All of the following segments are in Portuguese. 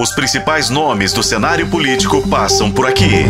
Os principais nomes do cenário político passam por aqui.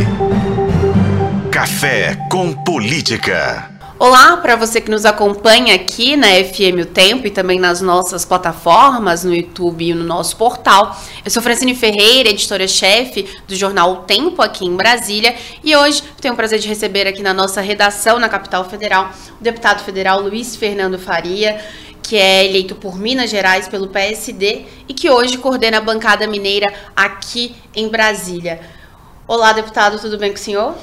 Café com Política. Olá para você que nos acompanha aqui na FM O Tempo e também nas nossas plataformas, no YouTube e no nosso portal. Eu sou Francine Ferreira, editora-chefe do jornal O Tempo aqui em Brasília e hoje tenho o prazer de receber aqui na nossa redação na capital federal o deputado federal Luiz Fernando Faria, que é eleito por Minas Gerais pelo PSD e que hoje coordena a bancada mineira aqui em Brasília. Olá, deputado, tudo bem com o senhor?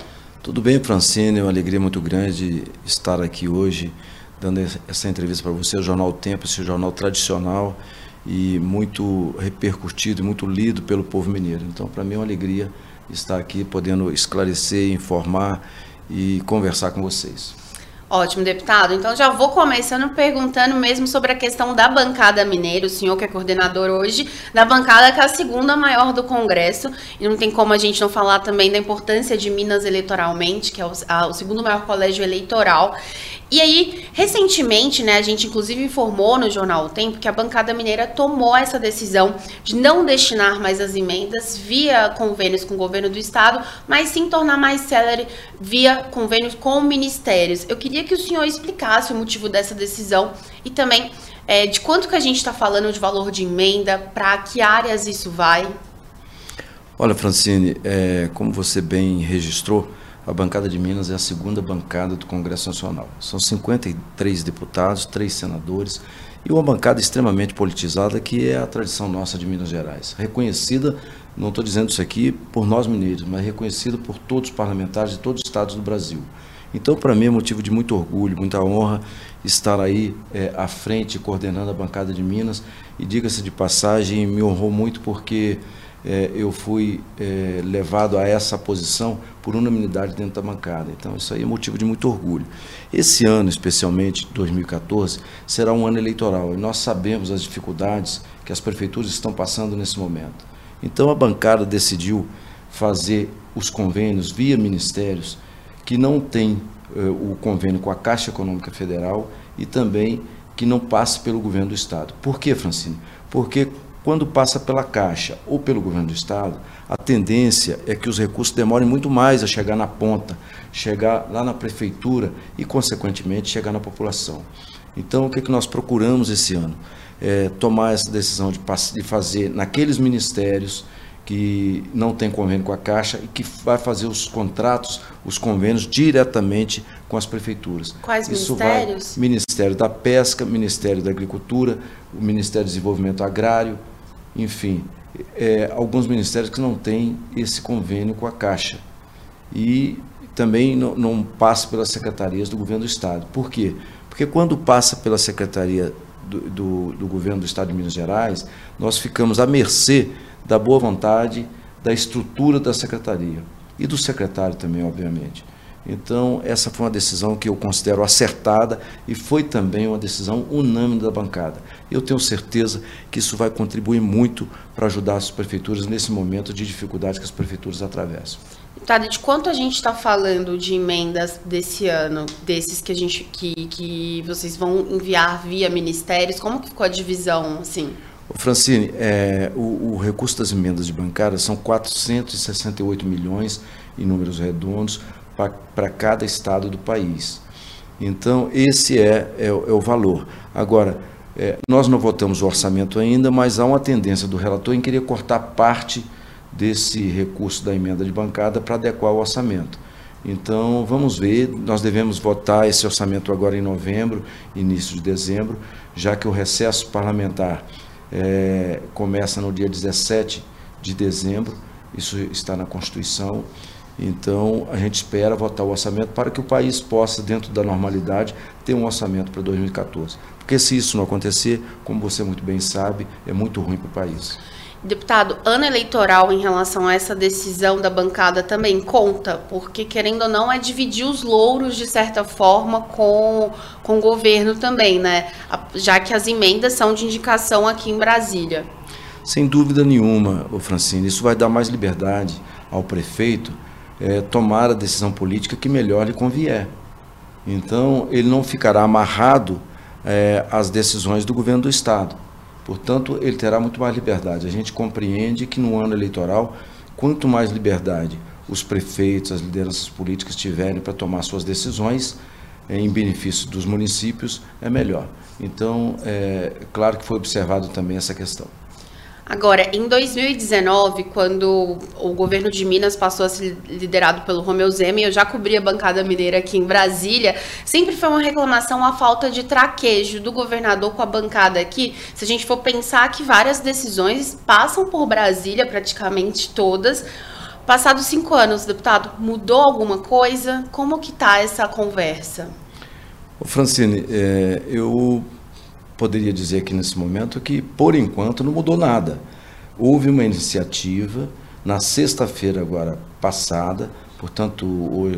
Tudo bem, Francine, é uma alegria muito grande estar aqui hoje dando essa entrevista para você. O Jornal Tempo, esse jornal tradicional e muito repercutido, muito lido pelo povo mineiro. Então, para mim é uma alegria estar aqui podendo esclarecer, informar e conversar com vocês. Ótimo, deputado. Então já vou começando perguntando mesmo sobre a questão da bancada mineira, o senhor que é coordenador hoje da bancada que é a segunda maior do Congresso, e não tem como a gente não falar também da importância de Minas eleitoralmente, que é o, a, o segundo maior colégio eleitoral. E aí, recentemente, né, a gente inclusive informou no jornal O Tempo que a bancada mineira tomou essa decisão de não destinar mais as emendas via convênios com o governo do estado, mas sim tornar mais célere via convênios com ministérios. Eu queria que o senhor explicasse o motivo dessa decisão e também é, de quanto que a gente está falando de valor de emenda, para que áreas isso vai. Olha, Francine, é, como você bem registrou, a bancada de Minas é a segunda bancada do Congresso Nacional. São 53 deputados, três senadores e uma bancada extremamente politizada que é a tradição nossa de Minas Gerais. Reconhecida, não estou dizendo isso aqui por nós mineiros, mas reconhecida por todos os parlamentares de todos os estados do Brasil. Então, para mim, é motivo de muito orgulho, muita honra estar aí é, à frente, coordenando a bancada de Minas. E diga-se de passagem, me honrou muito porque é, eu fui é, levado a essa posição por unanimidade dentro da bancada. Então, isso aí é motivo de muito orgulho. Esse ano, especialmente 2014, será um ano eleitoral e nós sabemos as dificuldades que as prefeituras estão passando nesse momento. Então, a bancada decidiu fazer os convênios via ministérios que não tem eh, o convênio com a Caixa Econômica Federal e também que não passe pelo governo do Estado. Por que, Francine? Porque quando passa pela Caixa ou pelo governo do Estado, a tendência é que os recursos demorem muito mais a chegar na ponta, chegar lá na prefeitura e, consequentemente, chegar na população. Então, o que, é que nós procuramos esse ano? É tomar essa decisão de, de fazer naqueles ministérios que não tem convênio com a Caixa e que vai fazer os contratos, os convênios diretamente com as prefeituras. Quais Isso ministérios? Vai, Ministério da Pesca, Ministério da Agricultura, o Ministério do Desenvolvimento Agrário, enfim, é, alguns ministérios que não têm esse convênio com a Caixa. E também não, não passa pelas secretarias do governo do Estado. Por quê? Porque quando passa pela secretaria do, do, do governo do Estado de Minas Gerais, nós ficamos à mercê da boa vontade, da estrutura da secretaria e do secretário também, obviamente. Então, essa foi uma decisão que eu considero acertada e foi também uma decisão unânime da bancada. Eu tenho certeza que isso vai contribuir muito para ajudar as prefeituras nesse momento de dificuldade que as prefeituras atravessam. Deputada, de quanto a gente está falando de emendas desse ano, desses que a gente que, que vocês vão enviar via ministérios? Como que ficou a divisão, assim? Francine, é, o, o, recurso das emendas de bancária são 468 milhões em números redondos para cada estado do país. Então, esse é, é, é o valor. Agora, é, nós não votamos o orçamento ainda, mas há uma tendência do relator em querer cortar parte desse recurso da emenda de bancada para adequar o orçamento. Então, vamos ver, nós devemos votar esse orçamento agora em novembro, início de dezembro, já que o recesso parlamentar é, começa no dia 17 de dezembro, isso está na Constituição. Então, a gente espera votar o orçamento para que o país possa, dentro da normalidade, ter um orçamento para 2014. Porque se isso não acontecer, como você muito bem sabe, é muito ruim para o país. Deputado, ano eleitoral em relação a essa decisão da bancada também conta, porque querendo ou não é dividir os louros de certa forma com, com o governo também, né? Já que as emendas são de indicação aqui em Brasília. Sem dúvida nenhuma, o Francine, isso vai dar mais liberdade ao prefeito é, tomar a decisão política que melhor lhe convier. Então, ele não ficará amarrado é, às decisões do governo do Estado. Portanto, ele terá muito mais liberdade. A gente compreende que no ano eleitoral, quanto mais liberdade os prefeitos, as lideranças políticas tiverem para tomar suas decisões em benefício dos municípios, é melhor. Então, é claro que foi observado também essa questão. Agora, em 2019, quando o governo de Minas passou a ser liderado pelo Romeu Zema, eu já cobri a bancada mineira aqui em Brasília, sempre foi uma reclamação a falta de traquejo do governador com a bancada aqui. Se a gente for pensar que várias decisões passam por Brasília, praticamente todas, Passados cinco anos, deputado, mudou alguma coisa? Como que está essa conversa? Francine, é, eu poderia dizer aqui nesse momento que, por enquanto, não mudou nada. Houve uma iniciativa na sexta-feira agora passada, portanto,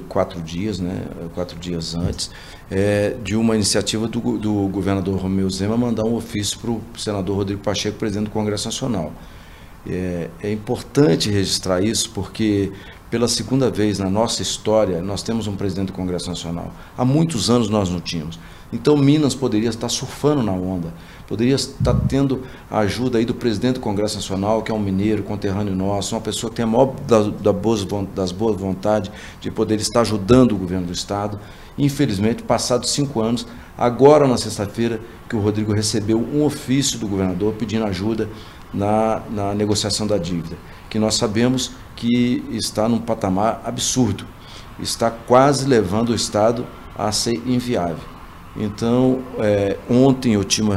quatro dias, né, quatro dias antes, é, de uma iniciativa do, do governador Romeu Zema mandar um ofício para o senador Rodrigo Pacheco, presidente do Congresso Nacional. É, é importante registrar isso porque pela segunda vez na nossa história, nós temos um presidente do Congresso Nacional. Há muitos anos nós não tínhamos. Então Minas poderia estar surfando na onda, poderia estar tendo a ajuda aí do presidente do Congresso Nacional, que é um mineiro, conterrâneo nosso, uma pessoa que tem a maior das, das, boas, vontades de poder estar ajudando o governo do Estado. Infelizmente, passados cinco anos, agora na sexta-feira, que o Rodrigo recebeu um ofício do governador pedindo ajuda na, na negociação da dívida, que nós sabemos que está num patamar absurdo, está quase levando o Estado a ser inviável. Então, é, ontem eu tive,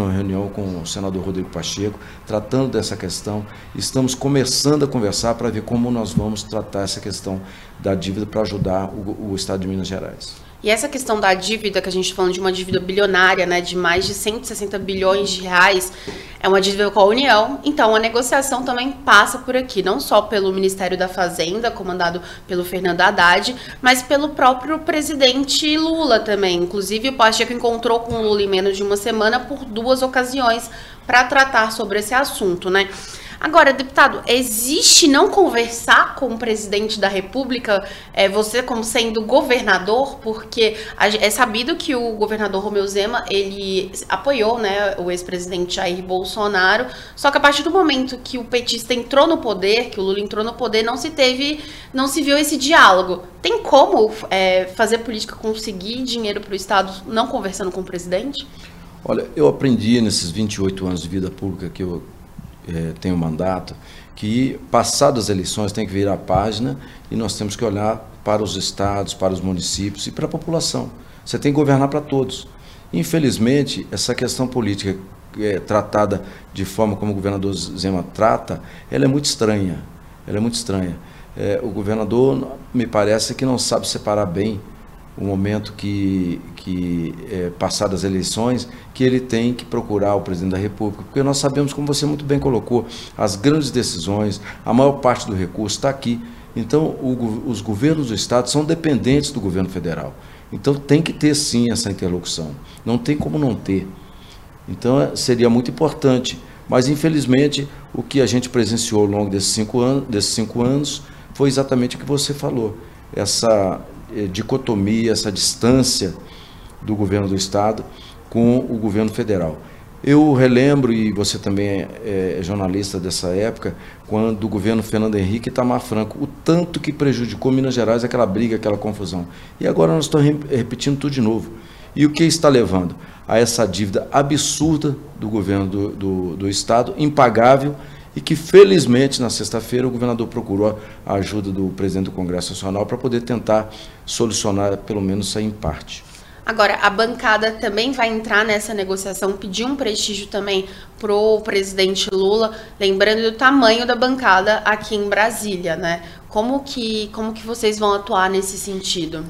uma, reunião com o senador Rodrigo Pacheco, tratando dessa questão. Estamos começando a conversar para ver como nós vamos tratar essa questão da dívida para ajudar o, o Estado de Minas Gerais. E essa questão da dívida, que a gente está falando de uma dívida bilionária, né, de mais de 160 bilhões de reais, é uma dívida com a União, então a negociação também passa por aqui, não só pelo Ministério da Fazenda, comandado pelo Fernando Haddad, mas pelo próprio presidente Lula também. Inclusive, o Pacheco encontrou com o Lula em menos de uma semana por duas ocasiões para tratar sobre esse assunto, né? Agora, deputado, existe não conversar com o presidente da República, é, você como sendo governador, porque é sabido que o governador Romeu Zema, ele apoiou né, o ex-presidente Jair Bolsonaro, só que a partir do momento que o petista entrou no poder, que o Lula entrou no poder, não se teve, não se viu esse diálogo. Tem como é, fazer política conseguir dinheiro para o Estado não conversando com o presidente? Olha, eu aprendi nesses 28 anos de vida pública que eu é, tem um mandato, que passadas as eleições tem que virar a página e nós temos que olhar para os estados, para os municípios e para a população. Você tem que governar para todos. Infelizmente, essa questão política é, tratada de forma como o governador Zema trata, ela é muito estranha. Ela é muito estranha. É, o governador me parece que não sabe separar bem o momento que, que é, passadas as eleições, que ele tem que procurar o presidente da República, porque nós sabemos, como você muito bem colocou, as grandes decisões, a maior parte do recurso está aqui. Então, o, os governos do Estado são dependentes do governo federal. Então, tem que ter sim essa interlocução. Não tem como não ter. Então, é, seria muito importante. Mas, infelizmente, o que a gente presenciou ao longo desses cinco, anos, desses cinco anos foi exatamente o que você falou. Essa dicotomia, essa distância do governo do Estado com o governo federal. Eu relembro, e você também é, é jornalista dessa época, quando o governo Fernando Henrique e Itamar Franco, o tanto que prejudicou Minas Gerais aquela briga, aquela confusão. E agora nós estamos repetindo tudo de novo. E o que está levando? A essa dívida absurda do governo do, do, do Estado, impagável, e que felizmente na sexta-feira o governador procurou a ajuda do presidente do Congresso Nacional para poder tentar solucionar pelo menos isso em parte. Agora, a bancada também vai entrar nessa negociação, pedir um prestígio também para o presidente Lula, lembrando do tamanho da bancada aqui em Brasília, né? Como que, como que vocês vão atuar nesse sentido?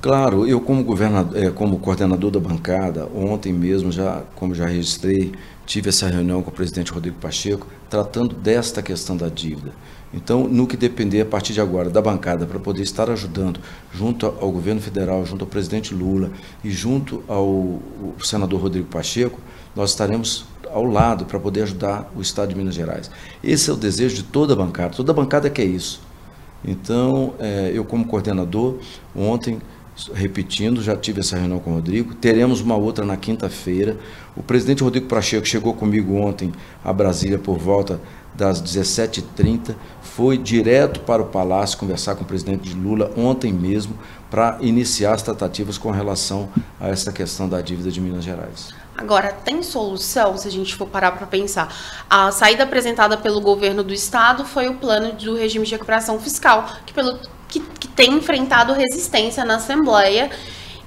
Claro, eu como, governador, é, como coordenador da bancada, ontem mesmo, já, como já registrei, tive essa reunião com o presidente Rodrigo Pacheco, tratando desta questão da dívida. Então, no que depender a partir de agora da bancada para poder estar ajudando junto ao governo federal, junto ao presidente Lula e junto ao senador Rodrigo Pacheco, nós estaremos ao lado para poder ajudar o Estado de Minas Gerais. Esse é o desejo de toda a bancada, toda a bancada quer isso. Então, é, eu como coordenador, ontem repetindo, já tive essa reunião com o Rodrigo, teremos uma outra na quinta-feira. O presidente Rodrigo Pacheco chegou comigo ontem a Brasília por volta das 17h30, foi direto para o Palácio conversar com o presidente Lula ontem mesmo para iniciar as tratativas com relação a essa questão da dívida de Minas Gerais. Agora, tem solução, se a gente for parar para pensar? A saída apresentada pelo governo do estado foi o plano do regime de recuperação fiscal, que, pelo, que, que tem enfrentado resistência na Assembleia,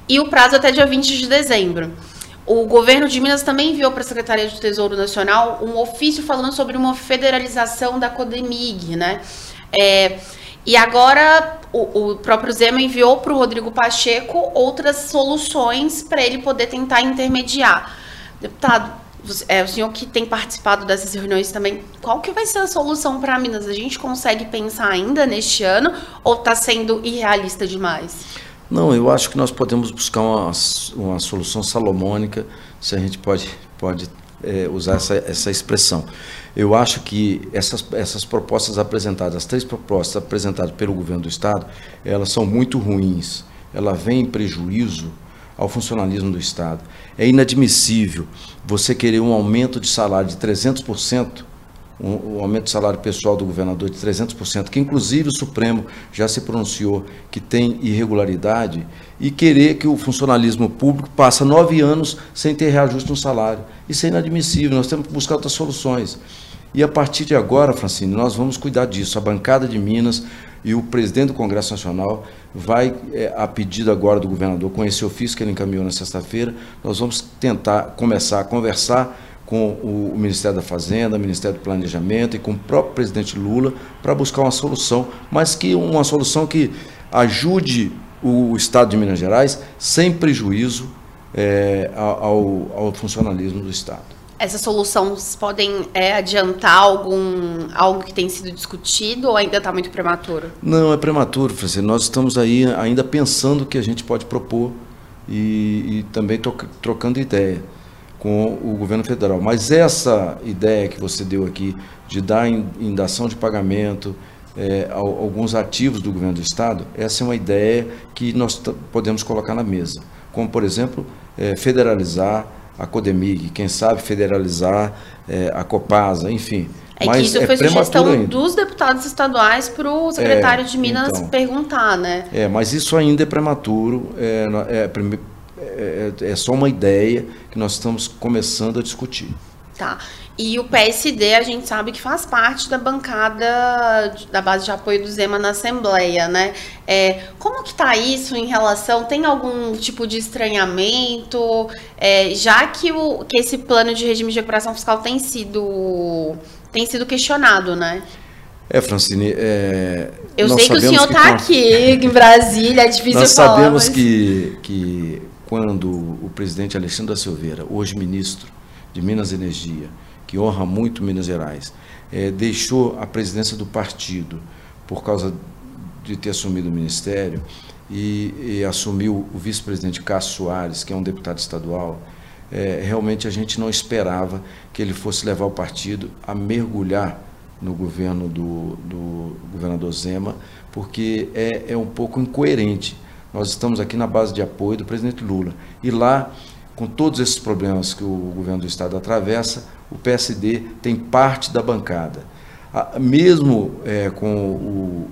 e o prazo até dia 20 de dezembro. O governo de Minas também enviou para a Secretaria do Tesouro Nacional um ofício falando sobre uma federalização da Codemig, né? É, e agora o, o, próprio Zema enviou para o Rodrigo Pacheco outras soluções para ele poder tentar intermediar. Deputado, é, o senhor que tem participado dessas reuniões também, qual que vai ser a solução para Minas? A gente consegue pensar ainda neste ano ou está sendo irrealista demais? Não, eu acho que nós podemos buscar uma, uma solução salomônica, se a gente pode, pode é, usar essa, essa expressão. Eu acho que essas, essas propostas apresentadas, as três propostas apresentadas pelo governo do Estado, elas são muito ruins. Ela vem em prejuízo ao funcionalismo do Estado. É inadmissível você querer um aumento de salário de 300% o, aumento do salário pessoal do governador de 300%, que inclusive o Supremo já se pronunciou que tem irregularidade, e querer que o funcionalismo público passe nove anos sem ter reajuste no salário. Isso é inadmissível, nós temos que buscar outras soluções. E a partir de agora, Francine, nós vamos cuidar disso. A bancada de Minas e o presidente do Congresso Nacional vai, é, a pedido agora do governador, com esse ofício que ele encaminhou na sexta-feira, nós vamos tentar começar a conversar com o Ministério da Fazenda, o Ministério do Planejamento e com o próprio presidente Lula para buscar uma solução, mas que uma solução que ajude o Estado de Minas Gerais sem prejuízo é, ao, ao funcionalismo do Estado. Essas soluções podem é, adiantar algum algo que tem sido discutido ou ainda está muito prematuro? Não, é prematuro, Francisco. Nós estamos aí ainda pensando o que a gente pode propor e, e também trocando ideia com o governo federal. Mas essa ideia que você deu aqui de dar indação de pagamento é, alguns ativos do governo do estado, essa é uma ideia que nós podemos colocar na mesa. Como, por exemplo, é, federalizar a Codemig, quem sabe federalizar é, a Copasa, enfim. É Mas que isso é foi sugestão ainda. dos deputados estaduais para o secretário é, de Minas então, perguntar, né? É, mas isso ainda é prematuro. É, é, é, é, é só uma ideia que nós estamos começando a discutir. Tá. E o PSD, a gente sabe que faz parte da bancada da base de apoio do Zema na Assembleia, né? É, como que tá isso em relação? Tem algum tipo de estranhamento? É, já que, o, que esse plano de regime de recuperação fiscal tem sido, tem sido questionado, né? É, Francine, é, eu sei que o senhor está aqui em Brasília, é difícil nós falar. Nós sabemos mas... que, que quando o presidente Alexandre da Silveira, hoje ministro de Minas Energia, que honra muito Minas Gerais, é, deixou a presidência do partido por causa de ter assumido o ministério e, e assumiu o vice-presidente Cássio Soares, que é um deputado estadual, é, realmente a gente não esperava que ele fosse levar o partido a mergulhar no governo do, do governador Zema, porque é, é um pouco incoerente nós estamos aqui na base de apoio do presidente Lula. E lá, com todos esses problemas que o governo do Estado atravessa, o PSD tem parte da bancada. Mesmo é, com o,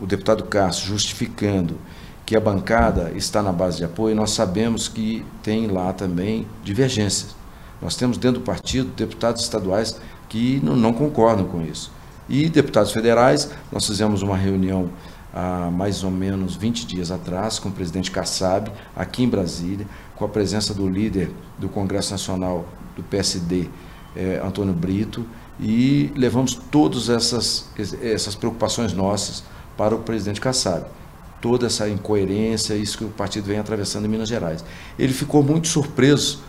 o deputado Cássio justificando que a bancada está na base de apoio, nós sabemos que tem lá também divergências. Nós temos dentro do partido deputados estaduais que não, não concordam com isso. E deputados federais, nós fizemos uma reunião há mais ou menos 20 dias atrás, com o presidente Kassab, aqui em Brasília, com a presença do líder do Congresso Nacional do PSD, eh, Antônio Brito, e levamos todas essas, essas preocupações nossas para o presidente Kassab. Toda essa incoerência, isso que o partido vem atravessando em Minas Gerais. Ele ficou muito surpreso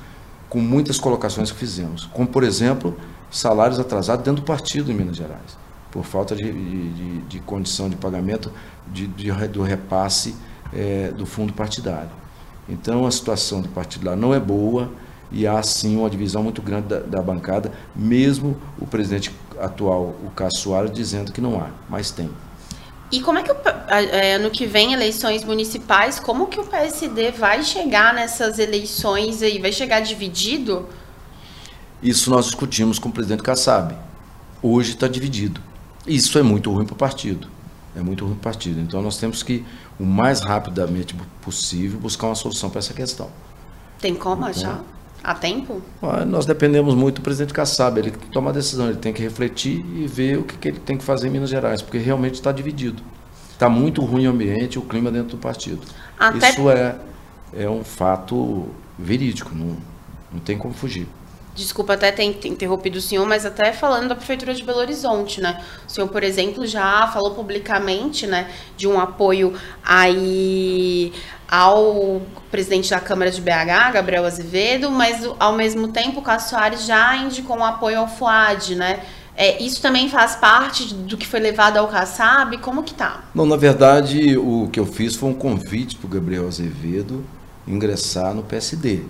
com muitas colocações que fizemos, como, por exemplo, salários atrasados dentro do partido em Minas Gerais por falta de, de, de condição de pagamento de, de do repasse é, do fundo partidário. Então, a situação do partido lá não é boa e há, sim, uma divisão muito grande da, da bancada, mesmo o presidente atual, o Cássio Soares, dizendo que não há, mas tem. E como é que, o, é, ano que vem, eleições municipais, como que o PSD vai chegar nessas eleições aí? Vai chegar dividido? Isso nós discutimos com o presidente Kassab. Hoje está dividido. Isso é muito ruim para o partido. É muito ruim para o partido. Então nós temos que, o mais rapidamente possível, buscar uma solução para essa questão. Tem como então, achar? Há tempo? Nós dependemos muito do presidente Kassab. Ele toma a decisão, ele tem que refletir e ver o que, que ele tem que fazer em Minas Gerais, porque realmente está dividido. Está muito ruim o ambiente, o clima dentro do partido. Até... Isso é, é um fato verídico, não, não tem como fugir. Desculpa até ter interrompido o senhor, mas até falando da Prefeitura de Belo Horizonte, né? O senhor, por exemplo, já falou publicamente, né, de um apoio aí ao presidente da Câmara de BH, Gabriel Azevedo, mas ao mesmo tempo o Cássio Soares já indicou um apoio ao FUAD, né? É, isso também faz parte do que foi levado ao Kassab? Como que tá? Não, na verdade, o que eu fiz foi um convite para o Gabriel Azevedo ingressar no PSD.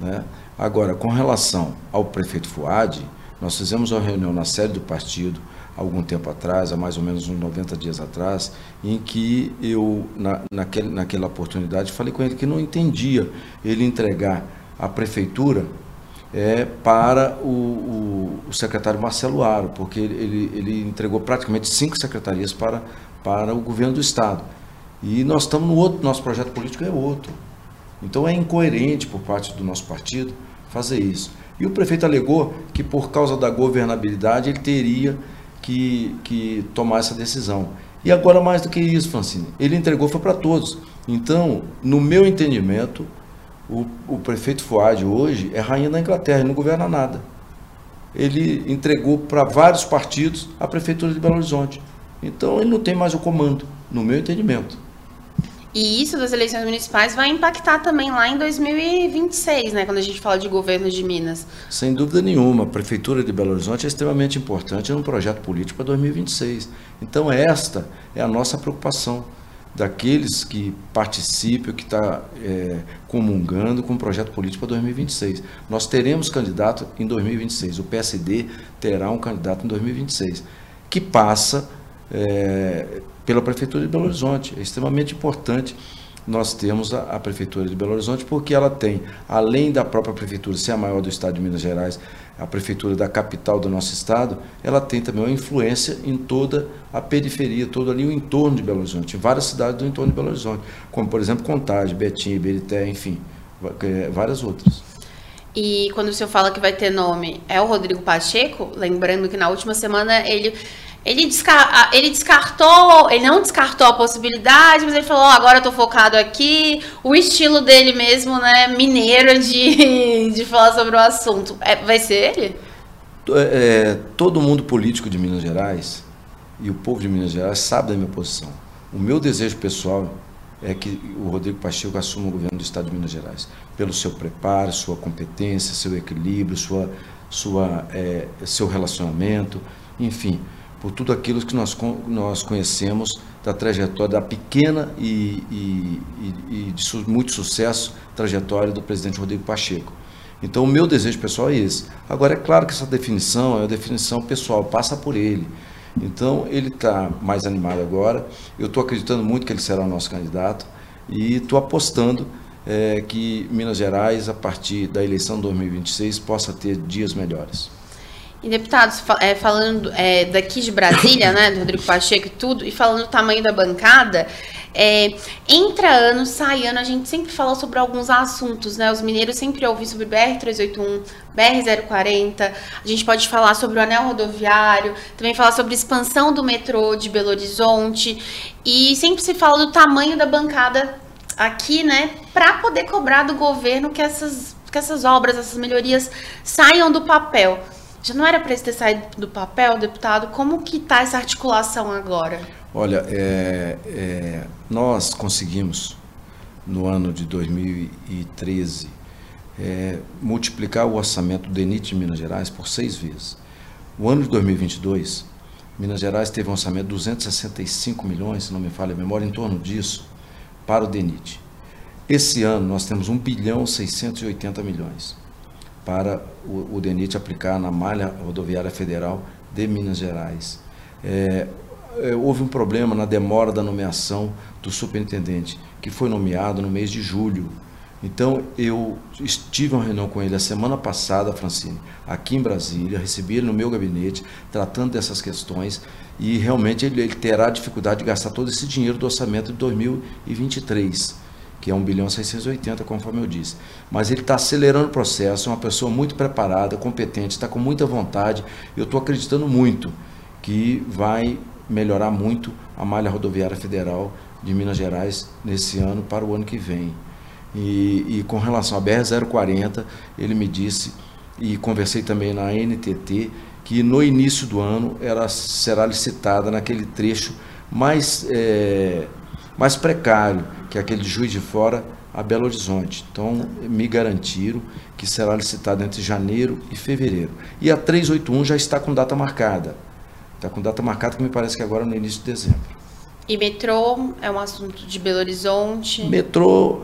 Né? Agora, com relação ao prefeito Fuad, nós fizemos uma reunião na sede do partido algum tempo atrás, há mais ou menos uns 90 dias atrás, em que eu, na, naquele, naquela oportunidade, falei com ele que não entendia ele entregar a prefeitura é, para o, o, o, secretário Marcelo Aro, porque ele, ele, entregou praticamente cinco secretarias para, para o governo do Estado. E nós estamos no outro, nosso projeto político é outro. Então é incoerente por parte do nosso partido fazer isso. E o prefeito alegou que por causa da governabilidade ele teria que, que tomar essa decisão. E agora mais do que isso, Francine, ele entregou foi para todos. Então, no meu entendimento, o, o prefeito Fuad hoje é rainha da Inglaterra, ele não governa nada. Ele entregou para vários partidos a prefeitura de Belo Horizonte. Então ele não tem mais o comando, no meu entendimento. E isso das eleições municipais vai impactar também lá em 2026, né, quando a gente fala de governo de Minas. Sem dúvida nenhuma, a prefeitura de Belo Horizonte é extremamente importante no projeto político para 2026. Então esta é a nossa preocupação daqueles que participam, que está é, comungando com o projeto político para 2026. Nós teremos candidato em 2026. O PSD terá um candidato em 2026 que passa é, pela Prefeitura de Belo Horizonte. É extremamente importante nós temos a, a, Prefeitura de Belo Horizonte, porque ela tem, além da própria Prefeitura ser a maior do Estado de Minas Gerais, a Prefeitura da capital do nosso Estado, ela tem também uma influência em toda a periferia, todo ali o entorno de Belo Horizonte, várias cidades do entorno de Belo Horizonte, como, por exemplo, Contagem, Betim, Iberité, enfim, é, várias outras. E quando o senhor fala que vai ter nome, é o Rodrigo Pacheco? Lembrando que na última semana ele ele, descar ele descartou, ele não descartou a possibilidade, mas ele falou, oh, agora eu tô focado aqui. O estilo dele mesmo, né, mineiro de, de falar sobre o assunto. É, vai ser ele? É, é, todo mundo político de Minas Gerais e o povo de Minas Gerais sabe da minha posição. O meu desejo pessoal é que o Rodrigo Pacheco assuma o governo do Estado de Minas Gerais, pelo seu preparo, sua competência, seu equilíbrio, sua, sua, é, seu relacionamento, enfim por tudo aquilo que nós, nós conhecemos da trajetória, da pequena e, e, e, e de su, muito sucesso trajetória do presidente Rodrigo Pacheco. Então, o meu desejo pessoal é esse. Agora, é claro que essa definição é uma definição pessoal, passa por ele. Então, ele está mais animado agora. Eu estou acreditando muito que ele será o nosso candidato e estou apostando é, que Minas Gerais, a partir da eleição de 2026, possa ter dias melhores. E deputados, é, falando é, daqui de Brasília, né, do Rodrigo Pacheco e tudo, e falando do tamanho da bancada, é, entra ano, sai ano, a gente sempre fala sobre alguns assuntos, né? Os mineiros sempre ouvem sobre BR-381, BR-040, a gente pode falar sobre o anel rodoviário, também falar sobre expansão do metrô de Belo Horizonte, e sempre se fala do tamanho da bancada aqui, né, para poder cobrar do governo que essas, que essas obras, essas melhorias saiam do papel. Já não era para isso ter saído do papel, deputado? Como que está essa articulação agora? Olha, é, é, nós conseguimos, no ano de 2013, é, multiplicar o orçamento do DENIT de Minas Gerais por seis vezes. O ano de 2022, Minas Gerais teve um orçamento de 265 milhões, se não me falha a memória, em torno disso, para o DENIT. Esse ano nós temos 1 bilhão 680 milhões para o, o DENIT aplicar na malha rodoviária federal de Minas Gerais. É, é, houve um problema na demora da nomeação do superintendente, que foi nomeado no mês de julho. Então, eu estive uma reunião com ele a semana passada, Francine, aqui em Brasília, recebi ele no meu gabinete, tratando dessas questões, e realmente ele, ele terá dificuldade de gastar todo esse dinheiro do orçamento de 2023 que é 1 bilhão 680, conforme eu disse. Mas ele está acelerando o processo, é uma pessoa muito preparada, competente, está com muita vontade. Eu estou acreditando muito que vai melhorar muito a malha rodoviária federal de Minas Gerais nesse ano para o ano que vem. E, e com relação à BR-040, ele me disse, e conversei também na NTT, que no início do ano ela será licitada naquele trecho mais, é, mais precário, que é aquele de Juiz de Fora a Belo Horizonte. Então, me garantiram que será licitado entre janeiro e fevereiro. E a 381 já está com data marcada. Está com data marcada que me parece que agora é no início de dezembro. E metrô é um assunto de Belo Horizonte? Metrô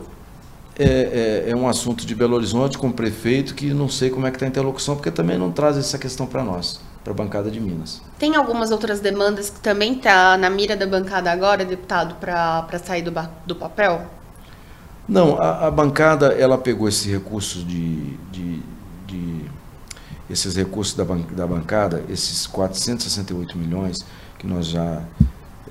é, é, é um assunto de Belo Horizonte com o prefeito que não sei como é que está a interlocução, porque também não traz essa questão para nós para a bancada de Minas. Tem algumas outras demandas que também está na mira da bancada agora, deputado, para sair do, do papel? Não, a, a, bancada ela pegou esses recursos de, de, de esses recursos da, ban, da bancada, esses 468 milhões que nós já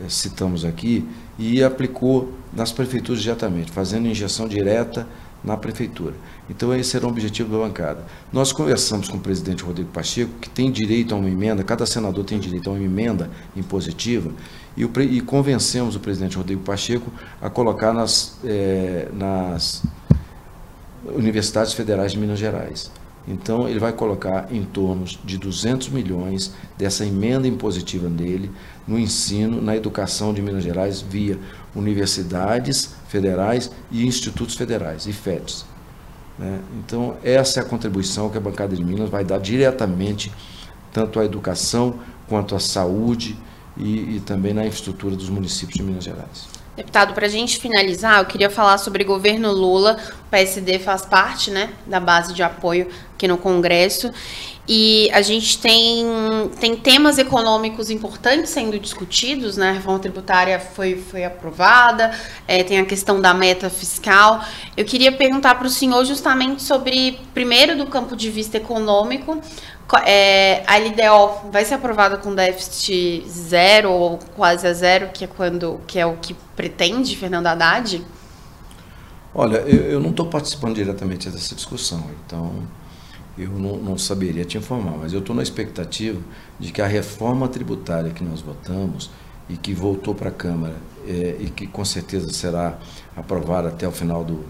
é, citamos aqui, e aplicou nas prefeituras diretamente, fazendo injeção direta na prefeitura. Então, esse era o objetivo da bancada. Nós conversamos com o presidente Rodrigo Pacheco, que tem direito a uma emenda, cada senador tem direito a uma emenda impositiva, e, o, e convencemos o presidente Rodrigo Pacheco a colocar nas, é, nas universidades federais de Minas Gerais. Então, ele vai colocar em torno de 200 milhões dessa emenda impositiva dele no ensino, na educação de Minas Gerais, via universidades federais e institutos federais, FEDs. Né? Então, essa é a contribuição que a bancada de Minas vai dar diretamente, tanto à educação quanto à saúde e, e também na infraestrutura dos municípios de Minas Gerais. Deputado, para a gente finalizar, eu queria falar sobre governo Lula. O PSD faz parte né, da base de apoio aqui no Congresso. E a gente tem, tem temas econômicos importantes sendo discutidos, né? A reforma tributária foi, foi aprovada, é, tem a questão da meta fiscal. Eu queria perguntar para o senhor justamente sobre, primeiro, do campo de vista econômico, é, a LDO vai ser aprovada com déficit zero ou quase a zero, que é, quando, que é o que pretende Fernando Haddad? Olha, eu, eu não estou participando diretamente dessa discussão, então eu não, não saberia te informar, mas eu estou na expectativa de que a reforma tributária que nós votamos e que voltou para a Câmara é, e que com certeza será aprovada até o final do,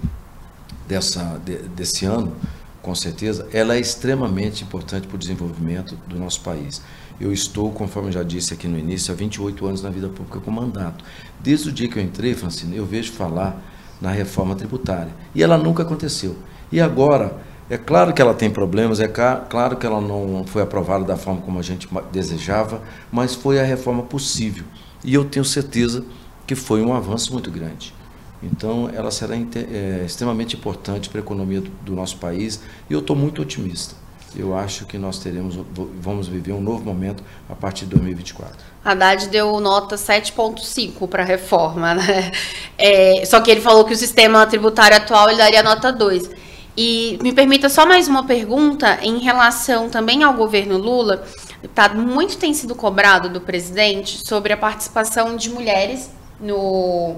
dessa, de, desse ano, com certeza, ela é extremamente importante para o desenvolvimento do nosso país. Eu estou, conforme já disse aqui no início, há 28 anos na vida pública com mandato. Desde o dia que eu entrei, Francine, eu vejo falar na reforma tributária. E ela nunca aconteceu. E agora, é claro que ela tem problemas, é claro que ela não foi aprovada da forma como a gente desejava, mas foi a reforma possível. E eu tenho certeza que foi um avanço muito grande. Então, ela será é, extremamente importante para a economia do, do nosso país e eu estou muito otimista. Eu acho que nós teremos, vamos viver um novo momento a partir de 2024. Haddad deu nota 7,5 para a reforma, né? É, só que ele falou que o sistema tributário atual ele daria nota 2. E me permita só mais uma pergunta em relação também ao governo Lula. Deputado, muito tem sido cobrado do presidente sobre a participação de mulheres no,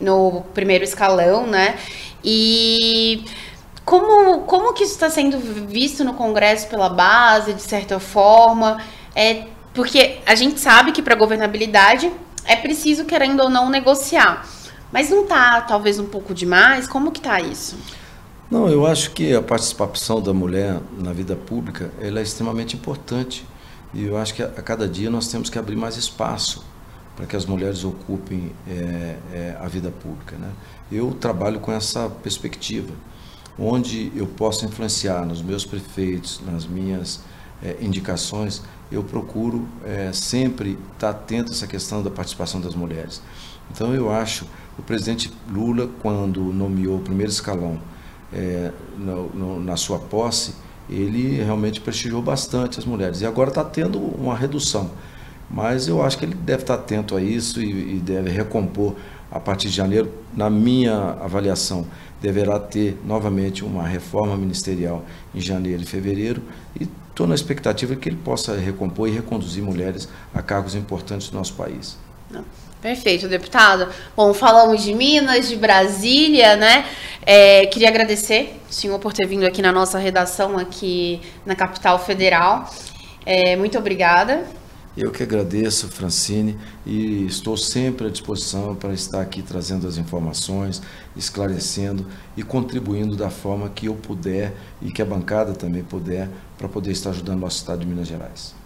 no primeiro escalão, né? E como, como que isso está sendo visto no Congresso pela base, de certa forma? É, porque a gente sabe que para governabilidade é preciso, querendo ou não, negociar. Mas não está talvez um pouco demais? Como que está isso? Não, eu acho que a participação da mulher na vida pública ela é extremamente importante. E eu acho que a, cada dia nós temos que abrir mais espaço para que as mulheres ocupem é, é, a vida pública. Né? Eu trabalho com essa perspectiva, onde eu posso influenciar nos meus prefeitos, nas minhas é, indicações, eu procuro sempre estar atento a essa questão da participação das mulheres. Então eu acho o presidente Lula, quando nomeou o primeiro escalão no, no, na sua posse, ele realmente prestigiou bastante as mulheres. E agora está tendo uma redução. Mas eu acho que ele deve estar atento a isso e, e deve recompor a partir de janeiro. Na minha avaliação, deverá ter novamente uma reforma ministerial em janeiro e fevereiro e estou na expectativa que ele possa recompor e reconduzir mulheres a cargos importantes do nosso país. Perfeito, deputado. Bom, falamos de Minas, de Brasília, né? É, queria agradecer o senhor por ter vindo aqui na nossa redação aqui na capital federal. É, muito obrigada. Eu que agradeço, Francine, e estou sempre à disposição para estar aqui trazendo as informações, esclarecendo e contribuindo da forma que eu puder e que a bancada também puder, para poder estar ajudando o nosso estado de Minas Gerais.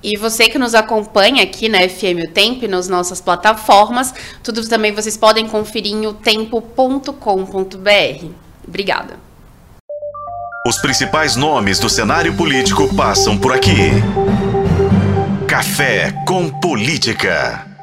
E você que nos acompanha aqui na FM O Tempo, nas nossas plataformas, tudo também vocês podem conferir em otempo.com.br. Obrigada. Os principais nomes do cenário político passam por aqui. Café com Política.